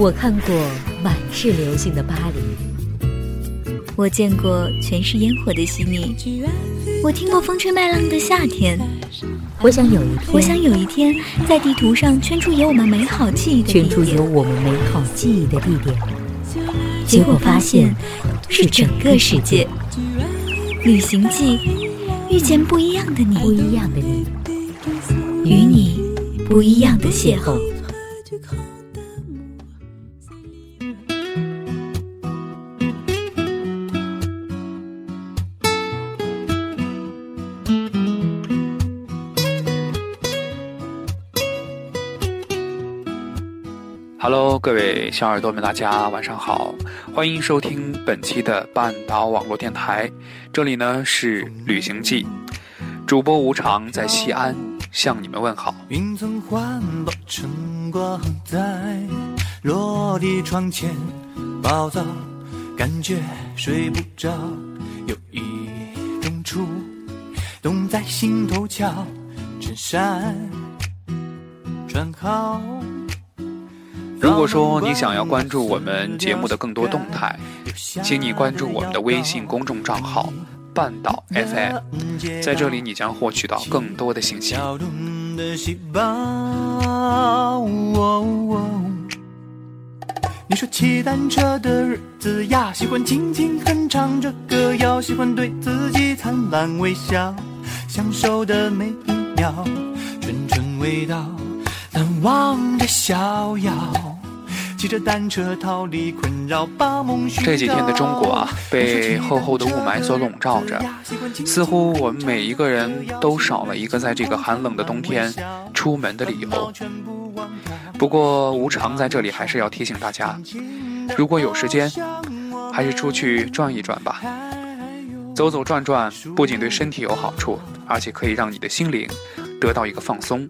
我看过满是流星的巴黎，我见过全是烟火的悉尼，我听过风吹麦浪的夏天。我想有一天，我想有一天，在地图上圈出有我们美好记忆的圈出有我们美好记忆的地点，结果发现是整个世界。旅行记，遇见不一样的你，不一样的你，与你不一样的邂逅。Hello，各位小耳朵们，大家晚上好，欢迎收听本期的半岛网络电台。这里呢是旅行记，主播无常在西安向你们问好。云层环抱晨光在落地窗前暴躁，感觉睡不着，有一种触动在心头瞧，衬衫穿好。如果说你想要关注我们节目的更多动态，请你关注我们的微信公众账号“半岛 FM”，在这里你将获取到更多的信息。你说骑单车的日子呀，喜欢轻轻哼唱着歌谣，喜欢对自己灿烂微笑，享受的每一秒，纯纯味道，难忘的逍遥。骑着单车逃离困扰，把梦这几天的中国啊，被厚厚的雾霾所笼罩着，似乎我们每一个人都少了一个在这个寒冷的冬天出门的理由。不过无常在这里还是要提醒大家，如果有时间，还是出去转一转吧。走走转转，不仅对身体有好处，而且可以让你的心灵得到一个放松。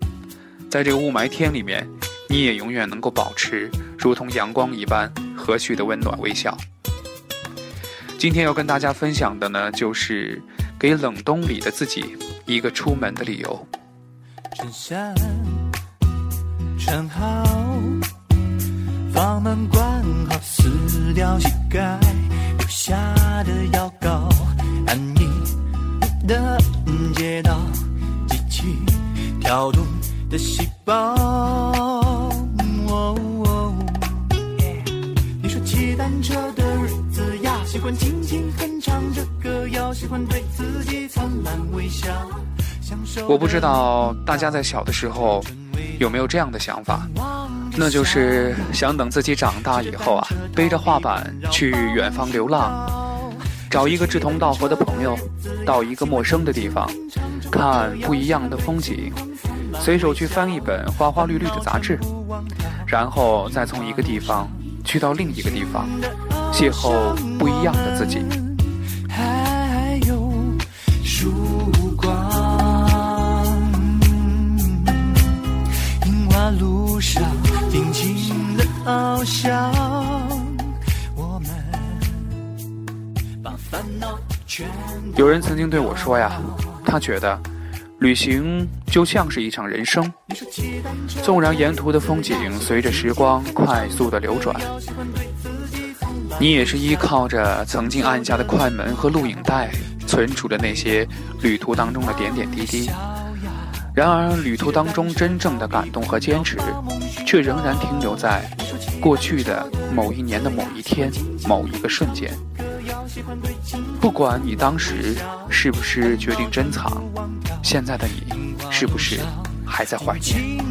在这个雾霾天里面。你也永远能够保持如同阳光一般和煦的温暖微笑。今天要跟大家分享的呢，就是给冷冬里的自己一个出门的理由。衬衫穿好，房门关好，撕掉膝盖留下的药膏，安逸的街道，机器跳动的细胞。我不知道大家在小的时候有没有这样的想法，那就是想等自己长大以后啊，背着画板去远方流浪，找一个志同道合的朋友，到一个陌生的地方，看不一样的风景，随手去翻一本花花绿绿的杂志，然后再从一个地方去到另一个地方。邂逅不一样的自己。有人曾经对我说呀，他觉得旅行就像是一场人生，纵然沿途的风景随着时光快速的流转。你也是依靠着曾经按下的快门和录影带，存储着那些旅途当中的点点滴滴。然而，旅途当中真正的感动和坚持，却仍然停留在过去的某一年的某一天、某一个瞬间。不管你当时是不是决定珍藏，现在的你是不是还在怀念？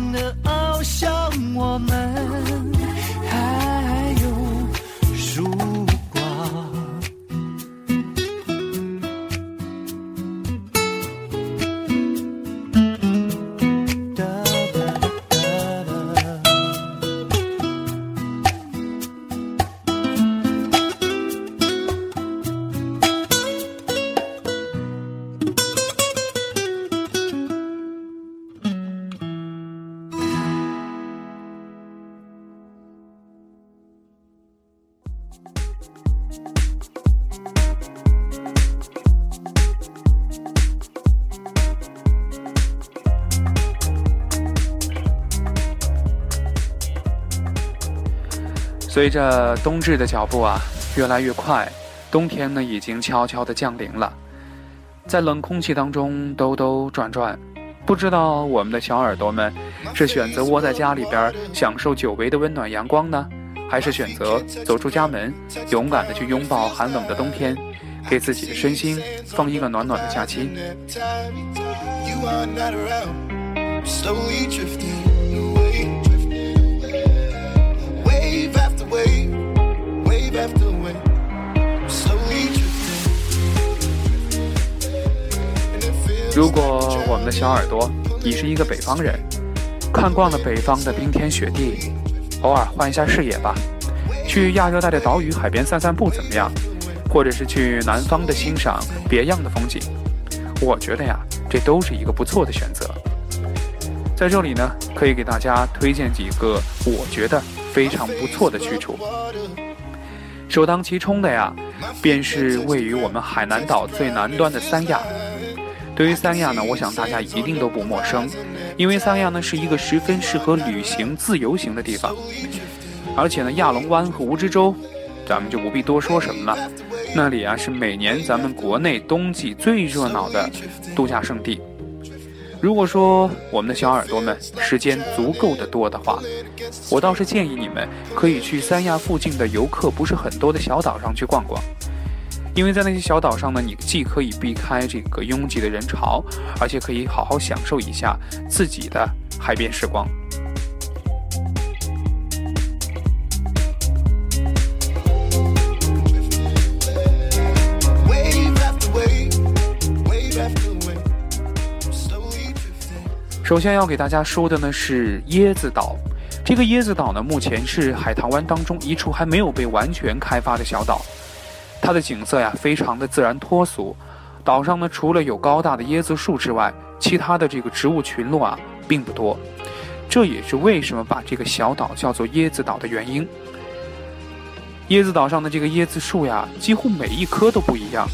随着冬至的脚步啊越来越快，冬天呢已经悄悄的降临了，在冷空气当中兜兜转转，不知道我们的小耳朵们是选择窝在家里边享受久违的温暖阳光呢，还是选择走出家门，勇敢的去拥抱寒冷的冬天，给自己的身心放一个暖暖的假期？so we drift in？如果我们的小耳朵，你是一个北方人，看惯了北方的冰天雪地，偶尔换一下视野吧，去亚热带的岛屿海边散散步怎么样？或者是去南方的欣赏别样的风景，我觉得呀，这都是一个不错的选择。在这里呢，可以给大家推荐几个我觉得非常不错的去处。首当其冲的呀，便是位于我们海南岛最南端的三亚。对于三亚呢，我想大家一定都不陌生，因为三亚呢是一个十分适合旅行自由行的地方，而且呢，亚龙湾和蜈支洲，咱们就不必多说什么了。那里啊是每年咱们国内冬季最热闹的度假胜地。如果说我们的小耳朵们时间足够的多的话，我倒是建议你们可以去三亚附近的游客不是很多的小岛上去逛逛。因为在那些小岛上呢，你既可以避开这个拥挤的人潮，而且可以好好享受一下自己的海边时光。首先要给大家说的呢是椰子岛，这个椰子岛呢，目前是海棠湾当中一处还没有被完全开发的小岛。它的景色呀，非常的自然脱俗。岛上呢，除了有高大的椰子树之外，其他的这个植物群落啊，并不多。这也是为什么把这个小岛叫做椰子岛的原因。椰子岛上的这个椰子树呀，几乎每一棵都不一样。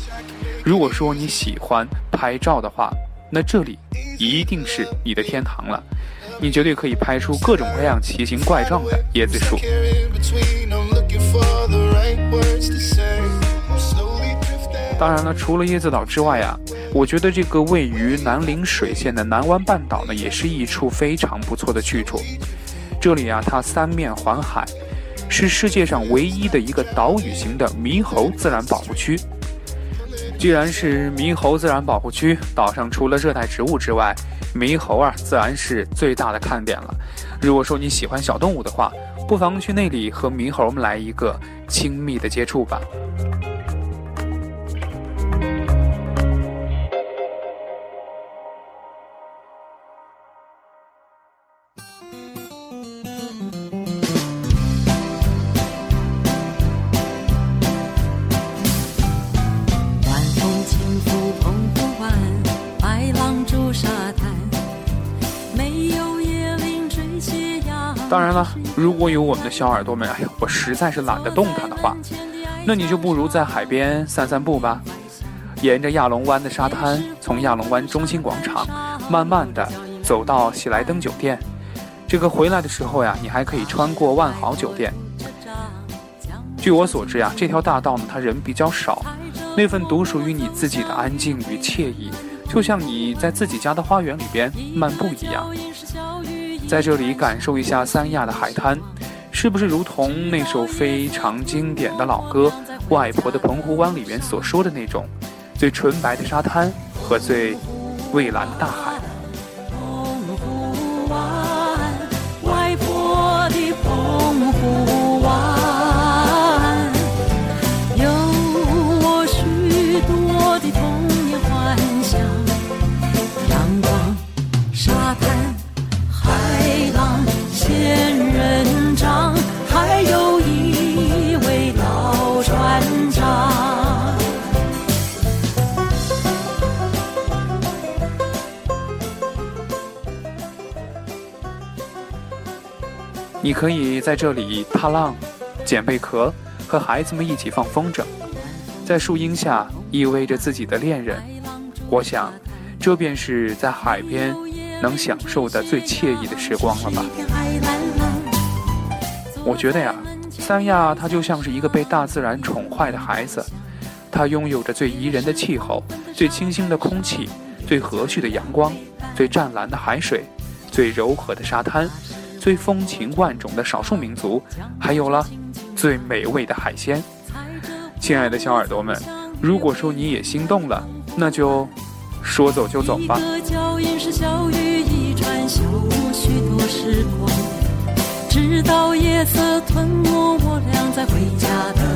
如果说你喜欢拍照的话，那这里一定是你的天堂了。你绝对可以拍出各种各样奇形怪状的椰子树。当然了，除了椰子岛之外啊，我觉得这个位于南陵水县的南湾半岛呢，也是一处非常不错的去处。这里啊，它三面环海，是世界上唯一的一个岛屿型的猕猴自然保护区。既然是猕猴自然保护区，岛上除了热带植物之外，猕猴啊，自然是最大的看点了。如果说你喜欢小动物的话，不妨去那里和猕猴们来一个亲密的接触吧。当然了，如果有我们的小耳朵们，哎呀，我实在是懒得动弹的话，那你就不如在海边散散步吧。沿着亚龙湾的沙滩，从亚龙湾中心广场慢慢的走到喜来登酒店。这个回来的时候呀，你还可以穿过万豪酒店。据我所知呀，这条大道呢，它人比较少，那份独属于你自己的安静与惬意，就像你在自己家的花园里边漫步一样。在这里感受一下三亚的海滩，是不是如同那首非常经典的老歌《外婆的澎湖湾》里面所说的那种，最纯白的沙滩和最蔚蓝的大海？你可以在这里踏浪、捡贝壳，和孩子们一起放风筝，在树荫下依偎着自己的恋人。我想，这便是在海边能享受的最惬意的时光了吧。我觉得呀，三亚它就像是一个被大自然宠坏的孩子，它拥有着最宜人的气候、最清新的空气、最和煦的阳光、最湛蓝的海水、最柔和的沙滩、最风情万种的少数民族，还有了最美味的海鲜。亲爱的小耳朵们，如果说你也心动了，那就说走就走吧。直到夜色吞没我俩在回家的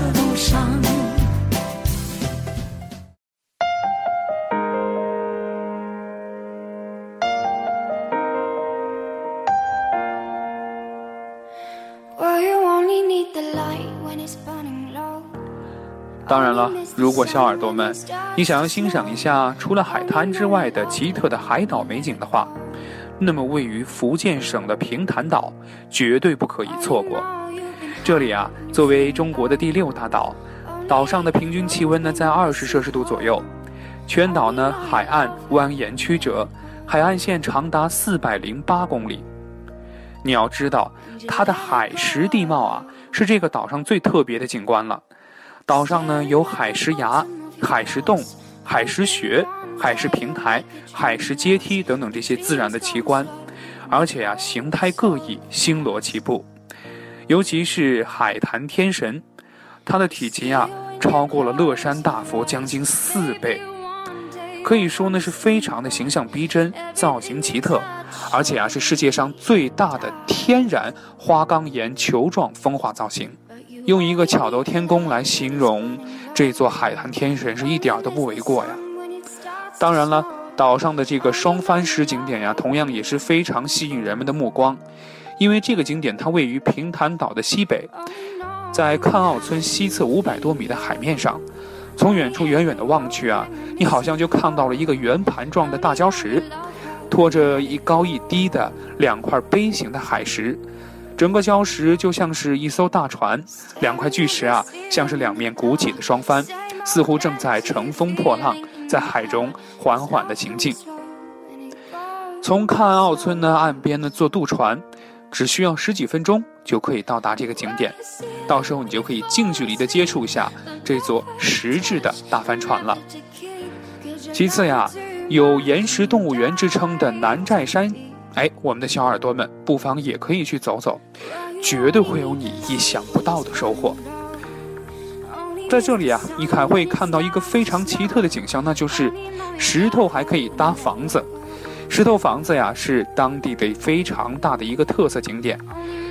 当然了，如果小耳朵们，你想要欣赏一下除了海滩之外的奇特的海岛美景的话。那么，位于福建省的平潭岛绝对不可以错过。这里啊，作为中国的第六大岛，岛上的平均气温呢在二十摄氏度左右。全岛呢海岸蜿蜒曲折，海岸线长达四百零八公里。你要知道，它的海蚀地貌啊，是这个岛上最特别的景观了。岛上呢有海石崖、海石洞、海石穴。海石平台、海石阶梯等等这些自然的奇观，而且呀，形态各异，星罗棋布。尤其是海坛天神，它的体积啊，超过了乐山大佛将近四倍，可以说呢是非常的形象逼真，造型奇特，而且啊是世界上最大的天然花岗岩球状风化造型。用一个巧夺天工来形容这座海坛天神，是一点都不为过呀。当然了，岛上的这个双帆石景点呀，同样也是非常吸引人们的目光，因为这个景点它位于平潭岛的西北，在看澳村西侧五百多米的海面上，从远处远远的望去啊，你好像就看到了一个圆盘状的大礁石，拖着一高一低的两块杯形的海石，整个礁石就像是一艘大船，两块巨石啊，像是两面鼓起的双帆，似乎正在乘风破浪。在海中缓缓的行进。从看澳村呢岸边呢坐渡船，只需要十几分钟就可以到达这个景点。到时候你就可以近距离的接触一下这座石质的大帆船了。其次呀，有岩石动物园之称的南寨山，哎，我们的小耳朵们不妨也可以去走走，绝对会有你意想不到的收获。在这里啊，你还会看到一个非常奇特的景象，那就是石头还可以搭房子。石头房子呀，是当地的非常大的一个特色景点。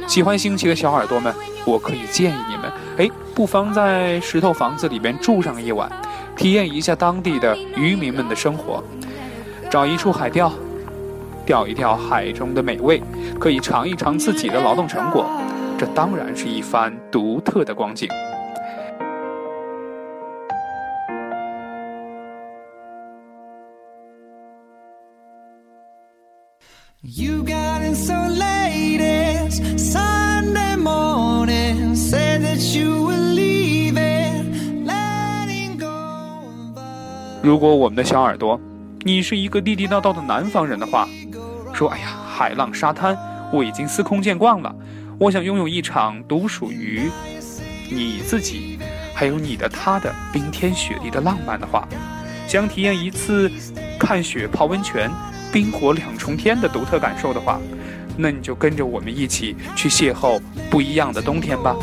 喜欢新奇的小耳朵们，我可以建议你们，哎，不妨在石头房子里面住上一晚，体验一下当地的渔民们的生活。找一处海钓，钓一钓海中的美味，可以尝一尝自己的劳动成果，这当然是一番独特的光景。You got in so late Sunday morning, said that you were leaving, letting go. 如果我们的小耳朵，你是一个地地道道的南方人的话，说哎呀，海浪沙滩我已经司空见惯了，我想拥有一场独属于你自己，还有你的他的冰天雪地的浪漫的话，想体验一次看雪泡温泉。冰火两重天的独特感受的话，那你就跟着我们一起去邂逅不一样的冬天吧。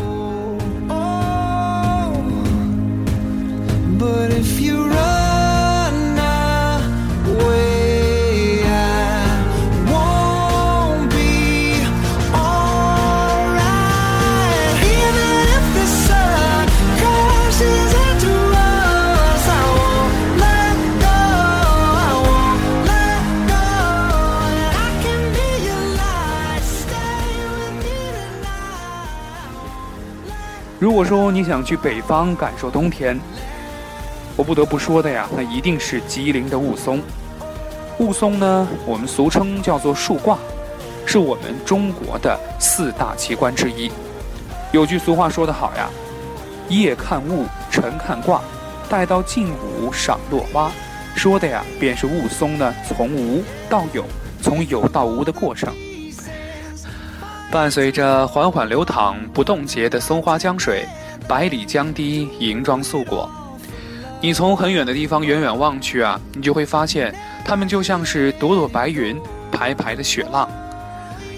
如果说你想去北方感受冬天，我不得不说的呀，那一定是吉林的雾凇。雾凇呢，我们俗称叫做树挂，是我们中国的四大奇观之一。有句俗话说得好呀：“夜看雾，晨看挂，待到近午赏落花。”说的呀，便是雾凇呢从无到有，从有到无的过程。伴随着缓缓流淌、不冻结的松花江水，百里江堤银装素裹。你从很远的地方远远望去啊，你就会发现，它们就像是朵朵白云，排排的雪浪。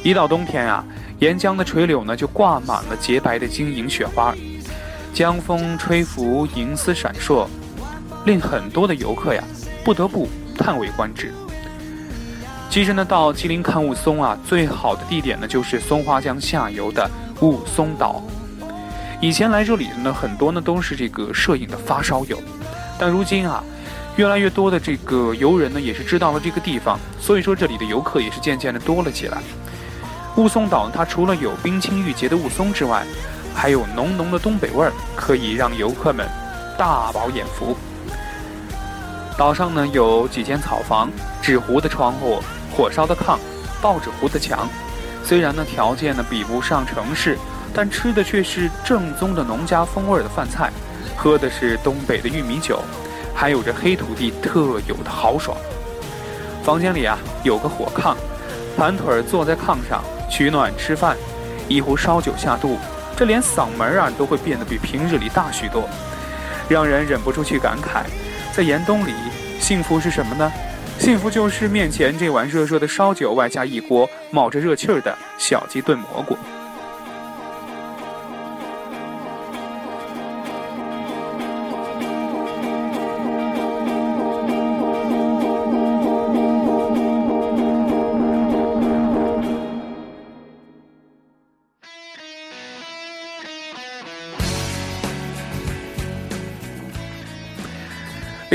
一到冬天啊，沿江的垂柳呢就挂满了洁白的晶莹雪花，江风吹拂，银丝闪烁，令很多的游客呀不得不叹为观止。其实呢，到吉林看雾凇啊，最好的地点呢就是松花江下游的雾凇岛。以前来这里的呢，很多呢都是这个摄影的发烧友，但如今啊，越来越多的这个游人呢也是知道了这个地方，所以说这里的游客也是渐渐的多了起来。雾凇岛它除了有冰清玉洁的雾凇之外，还有浓浓的东北味儿，可以让游客们大饱眼福。岛上呢有几间草房、纸糊的窗户。火烧的炕，报纸糊的墙，虽然呢条件呢比不上城市，但吃的却是正宗的农家风味的饭菜，喝的是东北的玉米酒，还有着黑土地特有的豪爽。房间里啊有个火炕，盘腿坐在炕上取暖吃饭，一壶烧酒下肚，这连嗓门啊都会变得比平日里大许多，让人忍不住去感慨，在严冬里幸福是什么呢？幸福就是面前这碗热热的烧酒，外加一锅冒着热气儿的小鸡炖蘑菇。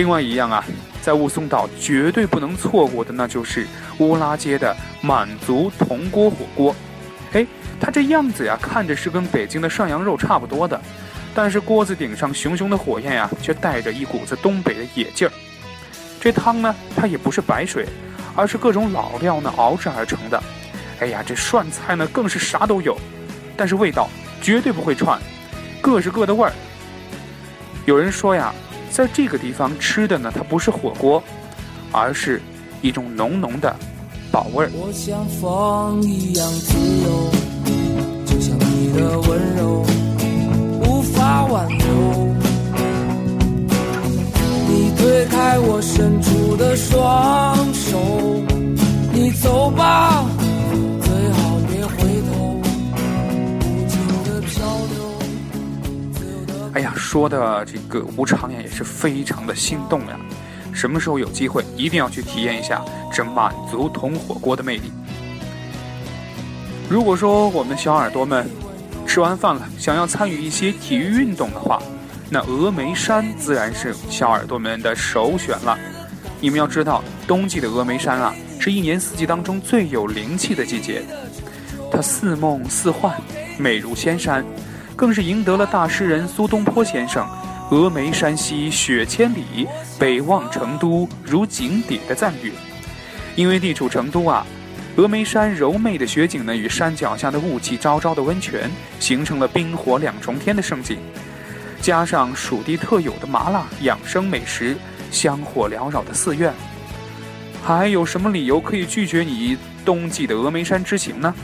另外一样啊。在雾凇岛绝对不能错过的，那就是乌拉街的满族铜锅火锅。哎，它这样子呀，看着是跟北京的涮羊肉差不多的，但是锅子顶上熊熊的火焰呀，却带着一股子东北的野劲儿。这汤呢，它也不是白水，而是各种老料呢熬制而成的。哎呀，这涮菜呢更是啥都有，但是味道绝对不会串，各是各的味儿。有人说呀。在这个地方吃的呢，它不是火锅，而是一种浓浓的宝味儿。我像风一样自由，就像你的温柔无法挽留。你推开我伸出的双手，你走吧。哎呀，说的这个无常呀，也是非常的心动呀！什么时候有机会，一定要去体验一下这满族铜火锅的魅力。如果说我们小耳朵们吃完饭了，想要参与一些体育运动的话，那峨眉山自然是小耳朵们的首选了。你们要知道，冬季的峨眉山啊，是一年四季当中最有灵气的季节，它似梦似幻，美如仙山。更是赢得了大诗人苏东坡先生“峨眉山西雪千里，北望成都如井底”的赞誉。因为地处成都啊，峨眉山柔媚的雪景呢，与山脚下的雾气昭昭的温泉，形成了冰火两重天的盛景。加上蜀地特有的麻辣养生美食，香火缭绕的寺院，还有什么理由可以拒绝你冬季的峨眉山之行呢？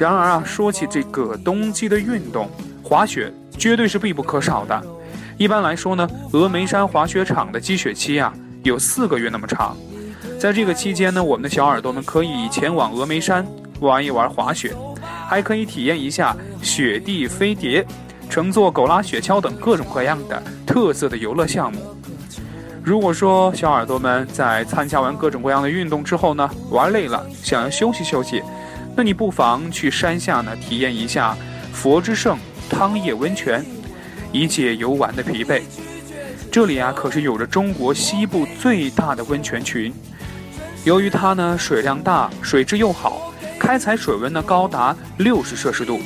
然而啊，说起这个冬季的运动，滑雪绝对是必不可少的。一般来说呢，峨眉山滑雪场的积雪期啊有四个月那么长。在这个期间呢，我们的小耳朵们可以前往峨眉山玩一玩滑雪，还可以体验一下雪地飞碟、乘坐狗拉雪橇等各种各样的特色的游乐项目。如果说小耳朵们在参加完各种各样的运动之后呢，玩累了，想要休息休息。那你不妨去山下呢，体验一下佛之圣汤液温泉，以解游玩的疲惫。这里啊，可是有着中国西部最大的温泉群。由于它呢水量大，水质又好，开采水温呢高达六十摄氏度，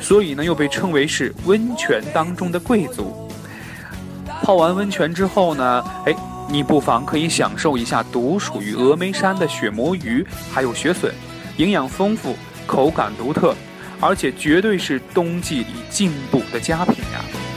所以呢又被称为是温泉当中的贵族。泡完温泉之后呢，哎，你不妨可以享受一下独属于峨眉山的雪魔鱼，还有雪笋。营养丰富，口感独特，而且绝对是冬季里进补的佳品呀！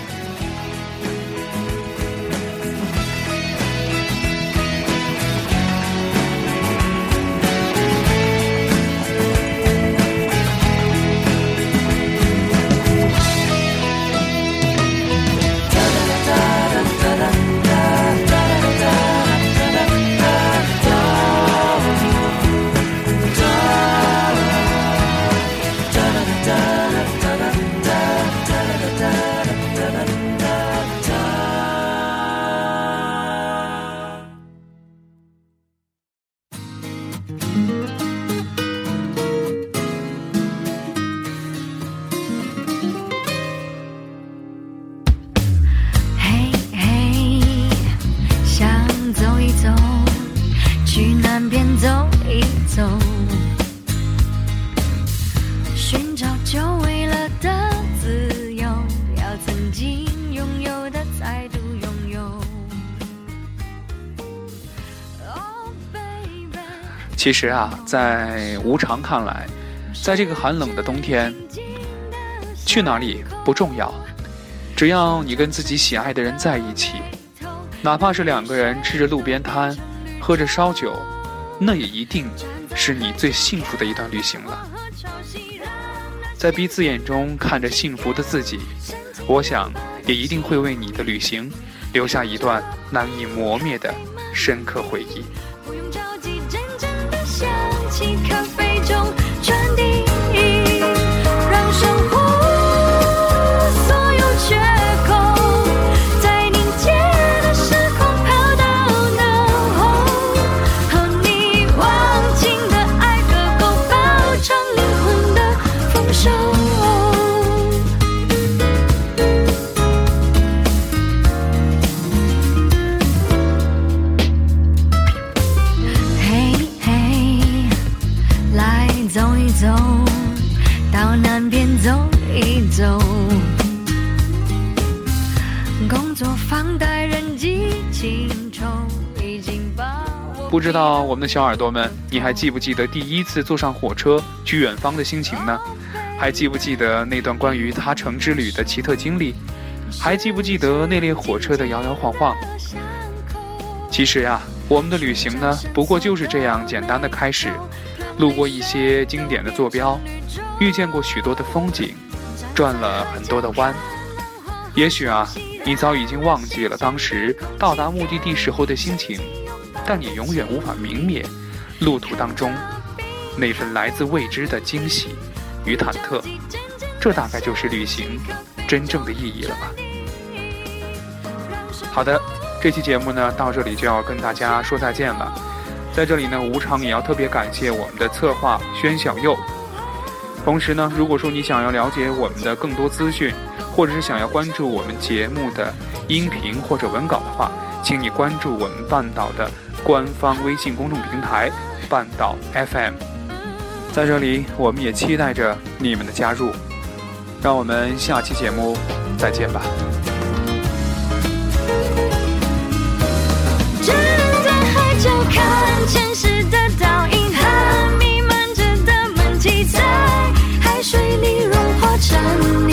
其实啊，在无常看来，在这个寒冷的冬天，去哪里不重要，只要你跟自己喜爱的人在一起，哪怕是两个人吃着路边摊，喝着烧酒，那也一定是你最幸福的一段旅行了。在彼此眼中看着幸福的自己，我想也一定会为你的旅行留下一段难以磨灭的深刻回忆。你，咖啡中走一走。工作放贷人际情仇，已经把不知道我们的小耳朵们，你还记不记得第一次坐上火车去远方的心情呢？还记不记得那段关于他城之旅的奇特经历？还记不记得那列火车的摇摇晃晃？其实呀、我们的旅行呢，不过就是这样简单的开始，路过一些经典的坐标，遇见过许多的风景，转了很多的弯。也许啊，你早已经忘记了当时到达目的地时候的心情，但你永远无法泯灭路途当中那份来自未知的惊喜与忐忑。这大概就是旅行真正的意义了吧。好的，这期节目呢到这里就要跟大家说再见了。在这里呢，无常也要特别感谢我们的策划宣小佑。同时呢，如果说你想要了解我们的更多资讯，或者是想要关注我们节目的音频或者文稿的话，请你关注我们半岛的官方微信公众平台“半岛 FM”。在这里，我们也期待着你们的加入。让我们下期节目再见吧。站在海角看前世的。缠绵。